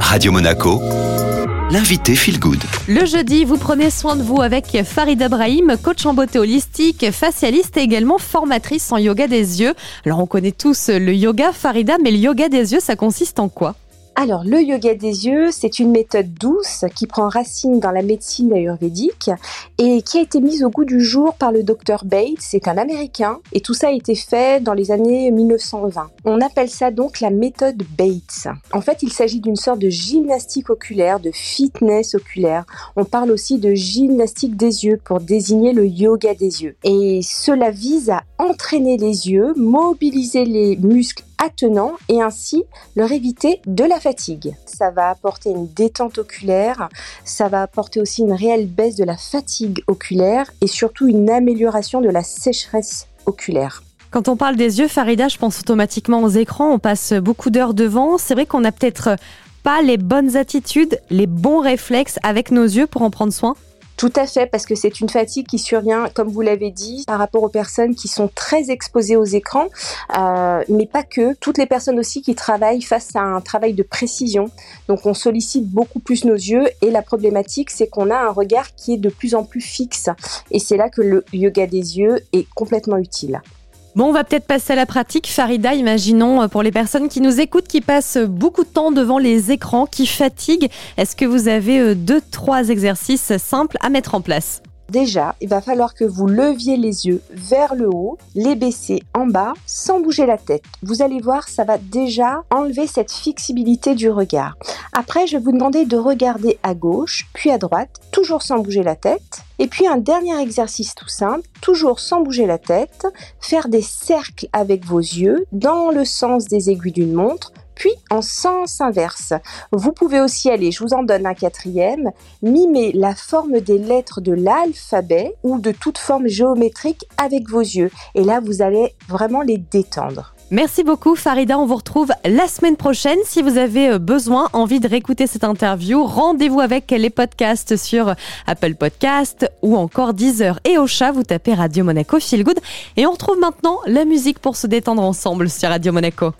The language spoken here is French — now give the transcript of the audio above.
Radio Monaco, l'invité Feel Good. Le jeudi, vous prenez soin de vous avec Farida Brahim, coach en beauté holistique, facialiste et également formatrice en yoga des yeux. Alors on connaît tous le yoga Farida, mais le yoga des yeux, ça consiste en quoi? Alors, le yoga des yeux, c'est une méthode douce qui prend racine dans la médecine ayurvédique et qui a été mise au goût du jour par le docteur Bates. C'est un Américain et tout ça a été fait dans les années 1920. On appelle ça donc la méthode Bates. En fait, il s'agit d'une sorte de gymnastique oculaire, de fitness oculaire. On parle aussi de gymnastique des yeux pour désigner le yoga des yeux. Et cela vise à entraîner les yeux, mobiliser les muscles et ainsi leur éviter de la fatigue. Ça va apporter une détente oculaire, ça va apporter aussi une réelle baisse de la fatigue oculaire et surtout une amélioration de la sécheresse oculaire. Quand on parle des yeux, Farida, je pense automatiquement aux écrans. On passe beaucoup d'heures devant. C'est vrai qu'on n'a peut-être pas les bonnes attitudes, les bons réflexes avec nos yeux pour en prendre soin. Tout à fait, parce que c'est une fatigue qui survient, comme vous l'avez dit, par rapport aux personnes qui sont très exposées aux écrans, euh, mais pas que. Toutes les personnes aussi qui travaillent face à un travail de précision. Donc on sollicite beaucoup plus nos yeux et la problématique, c'est qu'on a un regard qui est de plus en plus fixe. Et c'est là que le yoga des yeux est complètement utile. Bon, on va peut-être passer à la pratique. Farida, imaginons euh, pour les personnes qui nous écoutent, qui passent beaucoup de temps devant les écrans, qui fatiguent, est-ce que vous avez euh, deux, trois exercices simples à mettre en place? Déjà, il va falloir que vous leviez les yeux vers le haut, les baisser en bas sans bouger la tête. Vous allez voir, ça va déjà enlever cette flexibilité du regard. Après, je vais vous demander de regarder à gauche, puis à droite, toujours sans bouger la tête. Et puis un dernier exercice tout simple, toujours sans bouger la tête, faire des cercles avec vos yeux dans le sens des aiguilles d'une montre puis en sens inverse. Vous pouvez aussi aller, je vous en donne un quatrième, mimer la forme des lettres de l'alphabet ou de toute forme géométrique avec vos yeux. Et là, vous allez vraiment les détendre. Merci beaucoup Farida, on vous retrouve la semaine prochaine. Si vous avez euh, besoin, envie de réécouter cette interview, rendez-vous avec les podcasts sur Apple Podcast ou encore Deezer et Ocha. Vous tapez Radio Monaco Feel Good et on retrouve maintenant la musique pour se détendre ensemble sur Radio Monaco.